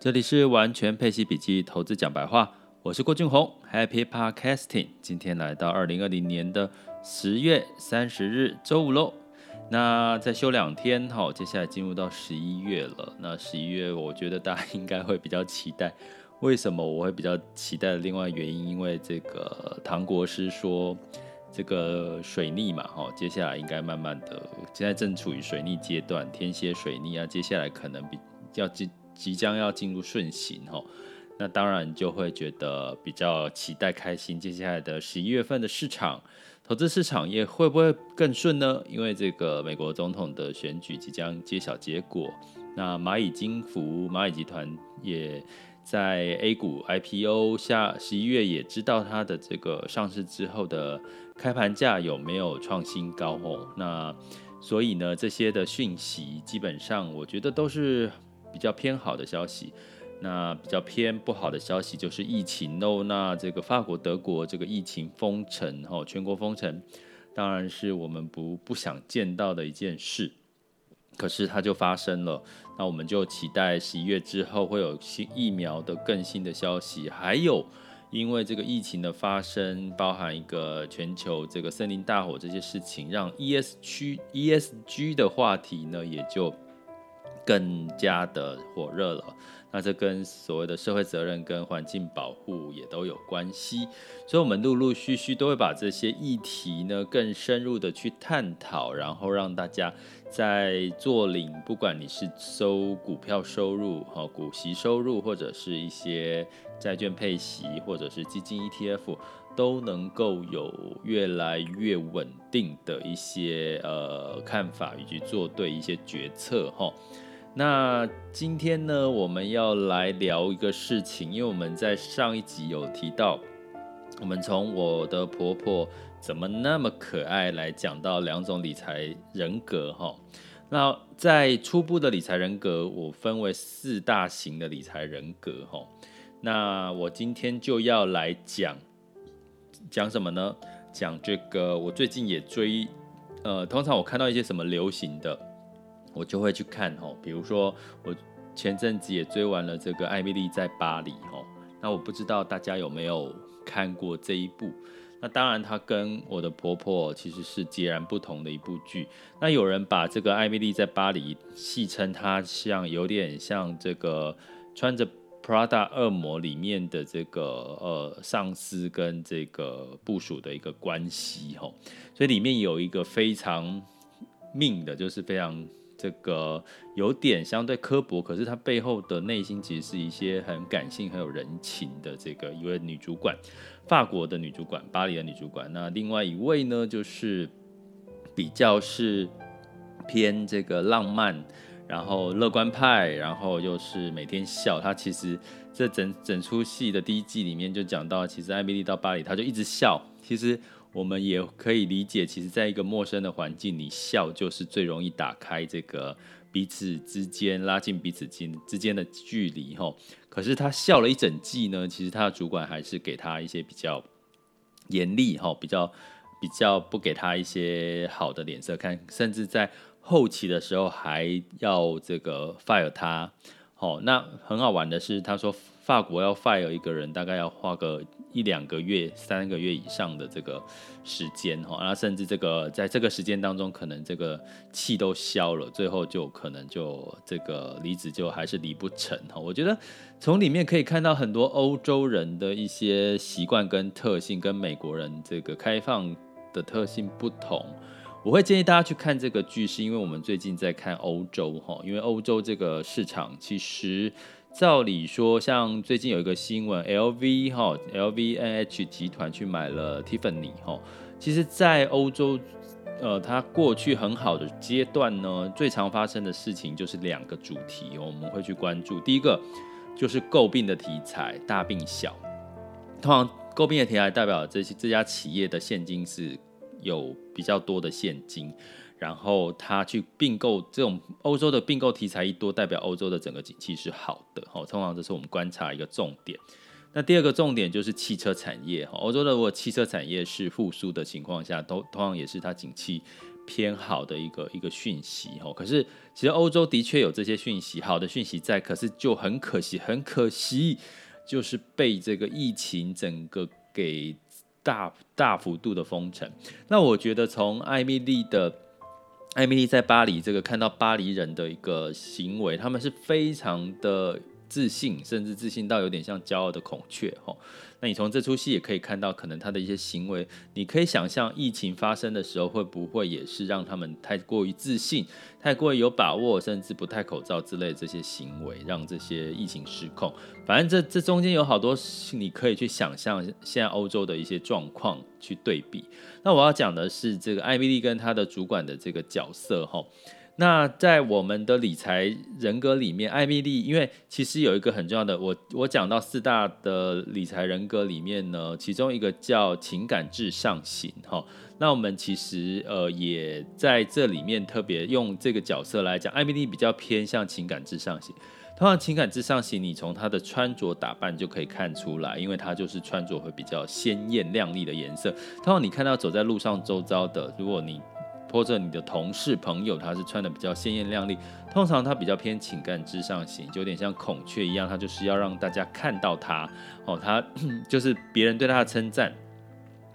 这里是完全配息笔记投资讲白话，我是郭俊宏，Happy Podcasting。今天来到二零二零年的十月三十日周五喽。那再休两天，哈，接下来进入到十一月了。那十一月，我觉得大家应该会比较期待。为什么我会比较期待另外原因，因为这个唐国师说，这个水逆嘛，哈，接下来应该慢慢的，现在正处于水逆阶段，天蝎水逆啊，接下来可能比较进。即将要进入顺行哦，那当然就会觉得比较期待开心。接下来的十一月份的市场，投资市场也会不会更顺呢？因为这个美国总统的选举即将揭晓结果，那蚂蚁金服、蚂蚁集团也在 A 股 IPO 下，十一月也知道它的这个上市之后的开盘价有没有创新高哦。那所以呢，这些的讯息基本上我觉得都是。比较偏好的消息，那比较偏不好的消息就是疫情哦。那这个法国、德国这个疫情封城，哈，全国封城，当然是我们不不想见到的一件事。可是它就发生了，那我们就期待十一月之后会有新疫苗的更新的消息。还有，因为这个疫情的发生，包含一个全球这个森林大火这些事情，让 ESG ESG 的话题呢也就。更加的火热了，那这跟所谓的社会责任跟环境保护也都有关系，所以我们陆陆续续都会把这些议题呢更深入的去探讨，然后让大家在做领，不管你是收股票收入、哈股息收入，或者是一些债券配息，或者是基金 ETF，都能够有越来越稳定的一些呃看法，以及做对一些决策，哈。那今天呢，我们要来聊一个事情，因为我们在上一集有提到，我们从我的婆婆怎么那么可爱来讲到两种理财人格哈。那在初步的理财人格，我分为四大型的理财人格哈。那我今天就要来讲讲什么呢？讲这个，我最近也追，呃，通常我看到一些什么流行的。我就会去看吼，比如说我前阵子也追完了这个《艾米丽在巴黎》吼，那我不知道大家有没有看过这一部？那当然，它跟我的婆婆其实是截然不同的一部剧。那有人把这个《艾米丽在巴黎》戏称它像有点像这个穿着 Prada 恶魔里面的这个呃上司跟这个部署的一个关系吼，所以里面有一个非常命的，就是非常。这个有点相对刻薄，可是她背后的内心其实是一些很感性、很有人情的这个一位女主管，法国的女主管，巴黎的女主管。那另外一位呢，就是比较是偏这个浪漫，然后乐观派，然后又是每天笑。她其实这整整出戏的第一季里面就讲到，其实艾米莉到巴黎，她就一直笑。其实。我们也可以理解，其实，在一个陌生的环境里，笑就是最容易打开这个彼此之间、拉近彼此间之间的距离。哈，可是他笑了一整季呢，其实他的主管还是给他一些比较严厉，哈，比较比较不给他一些好的脸色看，甚至在后期的时候还要这个 fire 他。好，那很好玩的是，他说法国要 fire 一个人，大概要花个一两个月、三个月以上的这个时间哈，那甚至这个在这个时间当中，可能这个气都消了，最后就可能就这个离职就还是离不成哈。我觉得从里面可以看到很多欧洲人的一些习惯跟特性，跟美国人这个开放的特性不同。我会建议大家去看这个剧，是因为我们最近在看欧洲哈，因为欧洲这个市场其实照理说，像最近有一个新闻，LV 哈 L V N H 集团去买了 Tiffany 哈，其实，在欧洲，呃，它过去很好的阶段呢，最常发生的事情就是两个主题，我们会去关注，第一个就是诟病的题材，大病小，通常诟病的题材代表这些这家企业的现金是。有比较多的现金，然后他去并购这种欧洲的并购题材一多，代表欧洲的整个景气是好的。哦，通常这是我们观察一个重点。那第二个重点就是汽车产业。欧洲的如果汽车产业是复苏的情况下，都通常也是它景气偏好的一个一个讯息哦。可是其实欧洲的确有这些讯息，好的讯息在，可是就很可惜，很可惜，就是被这个疫情整个给大大幅度的封城。那我觉得从艾米丽的艾米丽在巴黎这个看到巴黎人的一个行为，他们是非常的。自信，甚至自信到有点像骄傲的孔雀，吼。那你从这出戏也可以看到，可能他的一些行为，你可以想象，疫情发生的时候会不会也是让他们太过于自信，太过于有把握，甚至不戴口罩之类这些行为，让这些疫情失控。反正这这中间有好多你可以去想象，现在欧洲的一些状况去对比。那我要讲的是这个艾米丽跟她的主管的这个角色，吼。那在我们的理财人格里面，艾米丽，因为其实有一个很重要的，我我讲到四大的理财人格里面呢，其中一个叫情感至上型哈。那我们其实呃也在这里面特别用这个角色来讲，艾米丽比较偏向情感至上型。通常情感至上型，你从她的穿着打扮就可以看出来，因为她就是穿着会比较鲜艳亮丽的颜色。通常你看到走在路上周遭的，如果你或者你的同事朋友，他是穿的比较鲜艳亮丽，通常他比较偏情感至上型，就有点像孔雀一样，他就是要让大家看到他哦，他 就是别人对他的称赞，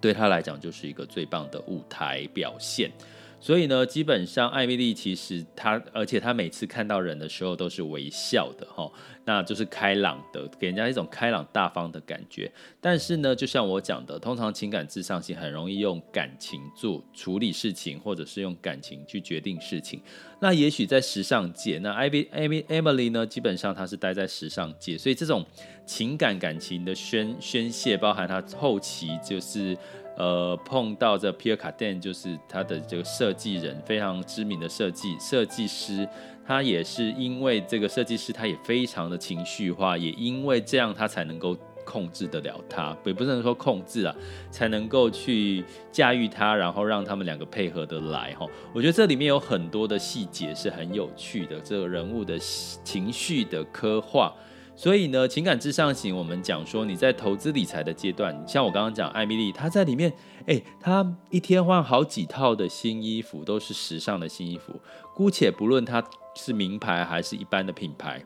对他来讲就是一个最棒的舞台表现。所以呢，基本上艾米丽其实她，而且她每次看到人的时候都是微笑的哈，那就是开朗的，给人家一种开朗大方的感觉。但是呢，就像我讲的，通常情感至上性很容易用感情做处理事情，或者是用感情去决定事情。那也许在时尚界，那艾米艾米艾米丽呢，基本上她是待在时尚界，所以这种情感感情的宣宣泄，包含她后期就是。呃，碰到这皮尔卡丹，就是他的这个设计人，非常知名的设计设计师。他也是因为这个设计师，他也非常的情绪化，也因为这样，他才能够控制得了他，也不能说控制啊，才能够去驾驭他，然后让他们两个配合得来。哈，我觉得这里面有很多的细节是很有趣的，这个人物的情绪的刻画。所以呢，情感至上型，我们讲说你在投资理财的阶段，像我刚刚讲艾米丽，她在里面，诶，她一天换好几套的新衣服，都是时尚的新衣服。姑且不论她是名牌还是一般的品牌，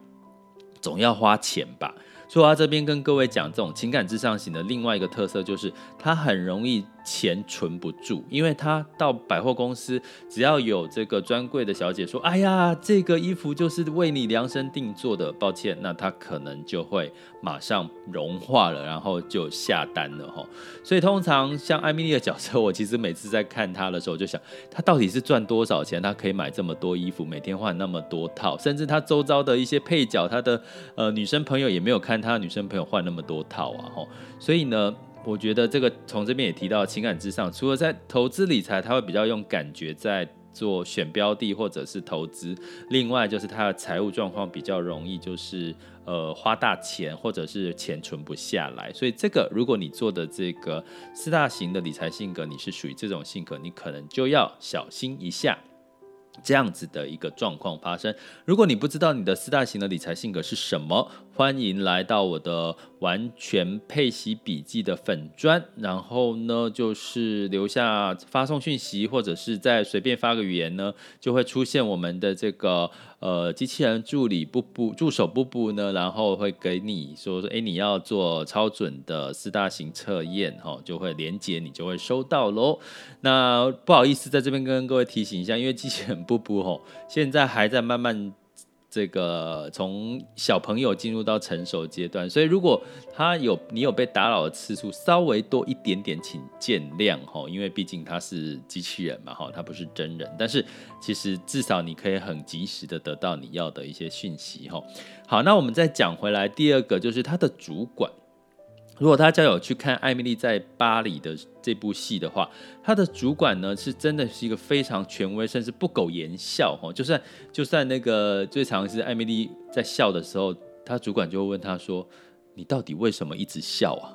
总要花钱吧。所以我这边跟各位讲，这种情感至上型的另外一个特色就是，它很容易钱存不住，因为他到百货公司，只要有这个专柜的小姐说：“哎呀，这个衣服就是为你量身定做的。”抱歉，那他可能就会马上融化了，然后就下单了哈。所以通常像艾米丽的角色，我其实每次在看她的时候，就想她到底是赚多少钱，她可以买这么多衣服，每天换那么多套，甚至她周遭的一些配角，她的呃女生朋友也没有看她的女生朋友换那么多套啊哈。所以呢。我觉得这个从这边也提到情感至上，除了在投资理财，他会比较用感觉在做选标的或者是投资，另外就是他的财务状况比较容易就是呃花大钱或者是钱存不下来，所以这个如果你做的这个四大型的理财性格，你是属于这种性格，你可能就要小心一下。这样子的一个状况发生。如果你不知道你的四大型的理财性格是什么，欢迎来到我的完全配息笔记的粉专，然后呢，就是留下发送讯息，或者是再随便发个语言呢，就会出现我们的这个呃机器人助理布布助手布布呢，然后会给你说说，哎，你要做超准的四大型测验，哈，就会连接你就会收到喽。那不好意思，在这边跟各位提醒一下，因为机器人布布吼，现在还在慢慢这个从小朋友进入到成熟阶段，所以如果他有你有被打扰的次数稍微多一点点，请见谅吼，因为毕竟他是机器人嘛，哈，他不是真人，但是其实至少你可以很及时的得到你要的一些讯息，哈。好，那我们再讲回来，第二个就是他的主管。如果大家有去看艾米丽在巴黎的这部戏的话，她的主管呢是真的是一个非常权威，甚至不苟言笑哈。就算就算那个最常是艾米丽在笑的时候，她主管就会问她说：“你到底为什么一直笑啊？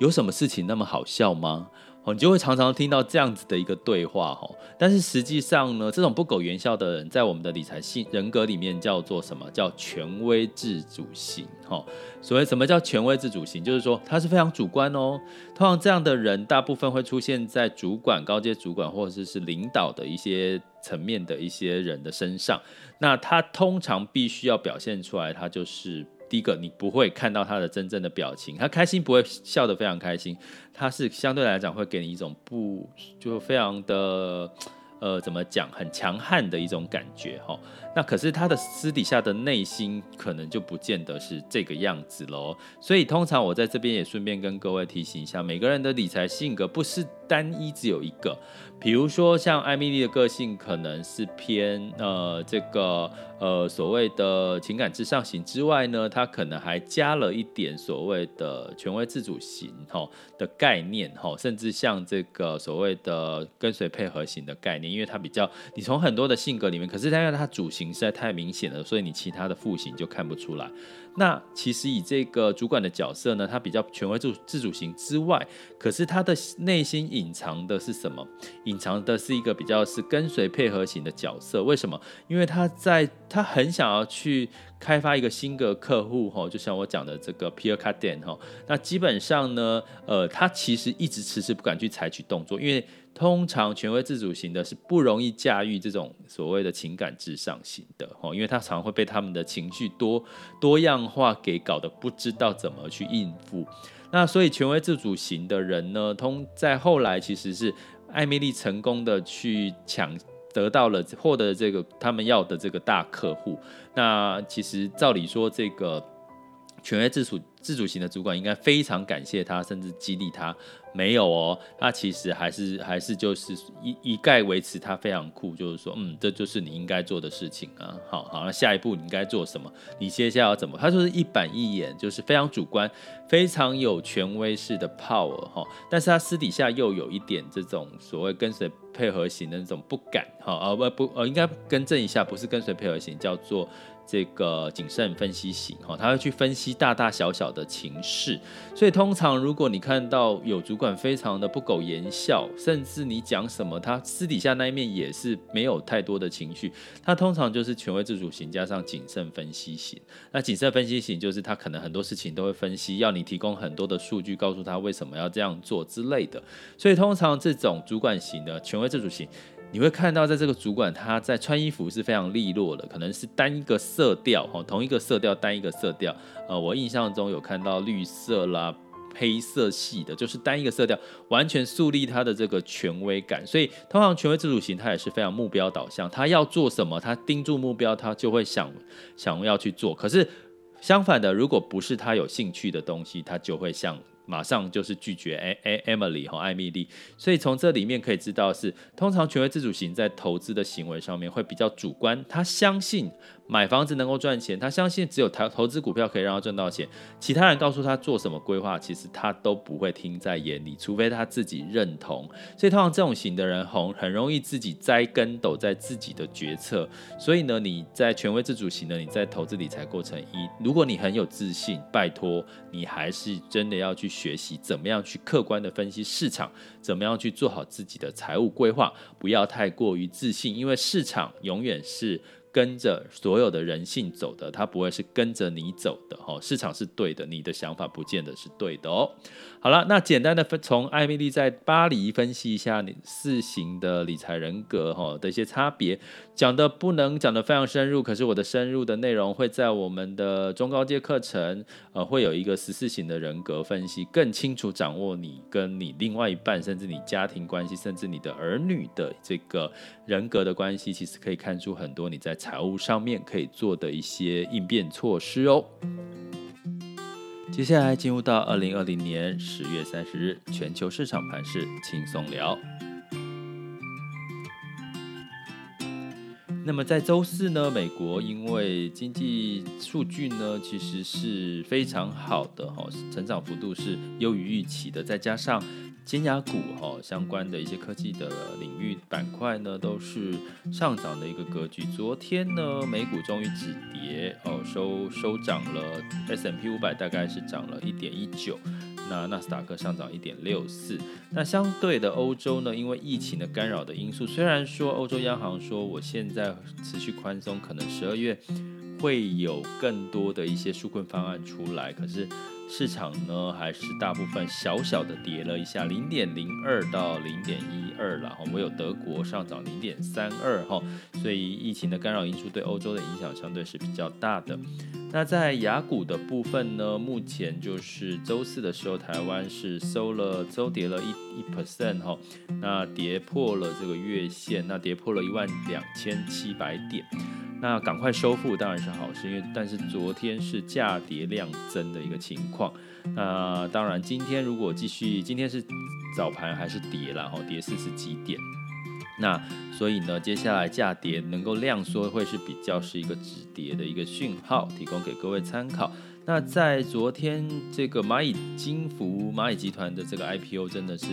有什么事情那么好笑吗？”哦，你就会常常听到这样子的一个对话哦。但是实际上呢，这种不苟言笑的人，在我们的理财性人格里面叫做什么？叫权威自主型。哈，所谓什么叫权威自主型？就是说他是非常主观哦。通常这样的人，大部分会出现在主管、高阶主管或者是是领导的一些层面的一些人的身上。那他通常必须要表现出来，他就是。第一个，你不会看到他的真正的表情，他开心不会笑得非常开心，他是相对来讲会给你一种不就非常的呃怎么讲很强悍的一种感觉哈。那可是他的私底下的内心可能就不见得是这个样子喽。所以通常我在这边也顺便跟各位提醒一下，每个人的理财性格不是单一只有一个。比如说，像艾米丽的个性可能是偏呃这个呃所谓的情感至上型之外呢，她可能还加了一点所谓的权威自主型哈的概念哈，甚至像这个所谓的跟随配合型的概念，因为它比较你从很多的性格里面，可是它因为它主型实在太明显了，所以你其他的副型就看不出来。那其实以这个主管的角色呢，他比较权威自自主型之外，可是他的内心隐藏的是什么？隐藏的是一个比较是跟随配合型的角色。为什么？因为他在他很想要去开发一个新的客户，哈，就像我讲的这个 Pierre Cardin 哈，那基本上呢，呃，他其实一直迟迟不敢去采取动作，因为。通常权威自主型的是不容易驾驭这种所谓的情感至上型的哦，因为他常会被他们的情绪多多样化给搞得不知道怎么去应付。那所以权威自主型的人呢，通在后来其实是艾米丽成功的去抢得到了获得这个他们要的这个大客户。那其实照理说，这个权威自主自主型的主管应该非常感谢他，甚至激励他。没有哦，他其实还是还是就是一一概维持他非常酷，就是说，嗯，这就是你应该做的事情啊。好好，那下一步你应该做什么？你接下来要怎么？他就是一板一眼，就是非常主观，非常有权威式的 power 哈。但是他私底下又有一点这种所谓跟随配合型的那种不敢哈，呃不不呃，应该更正一下，不是跟随配合型，叫做。这个谨慎分析型哈，他会去分析大大小小的情势，所以通常如果你看到有主管非常的不苟言笑，甚至你讲什么，他私底下那一面也是没有太多的情绪，他通常就是权威自主型加上谨慎分析型。那谨慎分析型就是他可能很多事情都会分析，要你提供很多的数据，告诉他为什么要这样做之类的。所以通常这种主管型的权威自主型。你会看到，在这个主管他在穿衣服是非常利落的，可能是单一个色调，哈，同一个色调，单一个色调。呃，我印象中有看到绿色啦、黑色系的，就是单一个色调，完全树立他的这个权威感。所以，通常权威自主型他也是非常目标导向，他要做什么，他盯住目标，他就会想想要去做。可是相反的，如果不是他有兴趣的东西，他就会像。马上就是拒绝哎哎，Emily 和艾米丽，所以从这里面可以知道是，通常权威自主型在投资的行为上面会比较主观，他相信。买房子能够赚钱，他相信只有投投资股票可以让他赚到钱。其他人告诉他做什么规划，其实他都不会听在眼里，除非他自己认同。所以通常这种型的人很很容易自己栽跟斗在自己的决策。所以呢，你在权威自主型的你在投资理财过程一，如果你很有自信，拜托你还是真的要去学习怎么样去客观的分析市场，怎么样去做好自己的财务规划，不要太过于自信，因为市场永远是。跟着所有的人性走的，它不会是跟着你走的哦。市场是对的，你的想法不见得是对的哦。好了，那简单的分从艾米丽在巴黎分析一下你四型的理财人格哈的一些差别，讲的不能讲的非常深入，可是我的深入的内容会在我们的中高阶课程呃会有一个十四型的人格分析，更清楚掌握你跟你另外一半，甚至你家庭关系，甚至你的儿女的这个人格的关系，其实可以看出很多你在。财务上面可以做的一些应变措施哦。接下来进入到二零二零年十月三十日全球市场盘势轻松聊。那么在周四呢，美国因为经济数据呢其实是非常好的哈，成长幅度是优于预期的，再加上。尖牙股哈相关的一些科技的领域板块呢，都是上涨的一个格局。昨天呢，美股终于止跌哦，收收涨了，S M P 五百大概是涨了一点一九。那纳斯达克上涨一点六四。那相对的欧洲呢，因为疫情的干扰的因素，虽然说欧洲央行说我现在持续宽松，可能十二月会有更多的一些纾困方案出来，可是。市场呢，还是大部分小小的跌了一下，零点零二到零点一二了哈，唯有德国上涨零点三二哈，所以疫情的干扰因素对欧洲的影响相对是比较大的。那在雅股的部分呢，目前就是周四的时候，台湾是收了周跌了一一 percent 哈，那跌破了这个月线，那跌破了一万两千七百点。那赶快收复当然是好事，因为但是昨天是价跌量增的一个情况。那当然今天如果继续，今天是早盘还是跌了，哈跌四十几点。那所以呢，接下来价跌能够量缩，会是比较是一个止跌的一个讯号，提供给各位参考。那在昨天这个蚂蚁金服、蚂蚁集团的这个 IPO 真的是。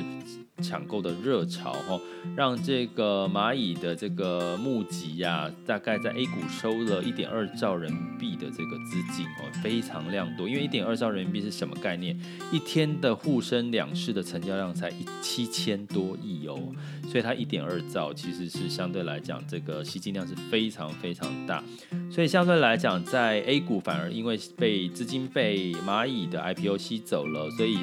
抢购的热潮哈，让这个蚂蚁的这个募集呀，大概在 A 股收了一点二兆人民币的这个资金哦，非常量多。因为一点二兆人民币是什么概念？一天的沪深两市的成交量才一七千多亿哦，所以它一点二兆其实是相对来讲，这个吸金量是非常非常大。所以相对来讲，在 A 股反而因为被资金被蚂蚁的 IPO 吸走了，所以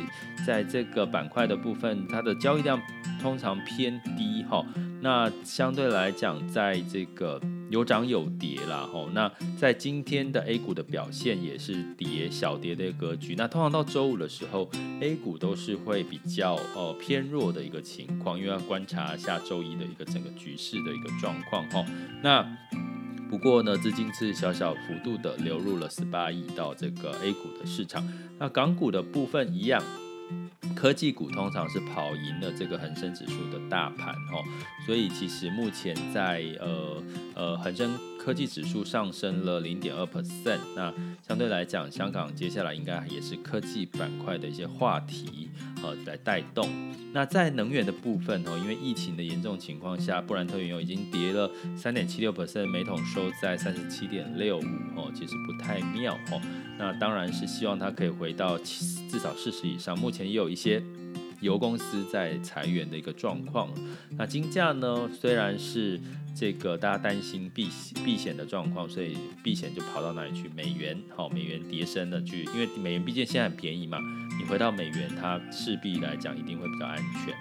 在这个板块的部分，它的交易量通常偏低哈。那相对来讲，在这个有涨有跌啦哈。那在今天的 A 股的表现也是跌小跌的一个格局。那通常到周五的时候，A 股都是会比较呃偏弱的一个情况，因为要观察下周一的一个整个局势的一个状况哈。那不过呢，资金是小小幅度的流入了十八亿到这个 A 股的市场。那港股的部分一样，科技股通常是跑赢了这个恒生指数的大盘哦。所以其实目前在呃呃恒生科技指数上升了零点二 percent。那相对来讲，香港接下来应该也是科技板块的一些话题呃来带动。那在能源的部分哦，因为疫情的严重情况下，布兰特原油已经跌了三点七六 percent，每桶收在三十七点六五哦，其实不太妙哦。那当然是希望它可以回到至少四十以上。目前也有一些油公司在裁员的一个状况。那金价呢，虽然是。这个大家担心避避险的状况，所以避险就跑到哪里去？美元，好，美元跌升的去，因为美元毕竟现在很便宜嘛，回到美元，它势必来讲一定会比较安全。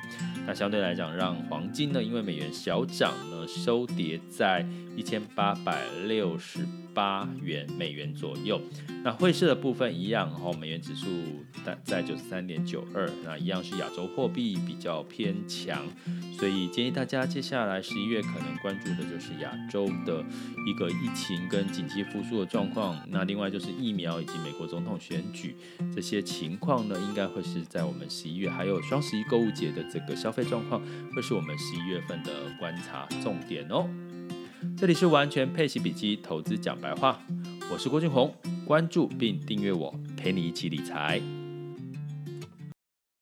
那相对来讲，让黄金呢，因为美元小涨呢，收跌在一千八百六十八元美元左右。那汇市的部分一样，哦，美元指数在在九十三点九二，那一样是亚洲货币比较偏强，所以建议大家接下来十一月可能关注的就是亚洲的一个疫情跟经济复苏的状况。那另外就是疫苗以及美国总统选举这些情况呢，应该会是在我们十一月，还有双十一购物节的这个消费状况，会是我们十一月份的观察重点哦。这里是完全配齐笔记投资讲白话，我是郭俊宏，关注并订阅我，陪你一起理财。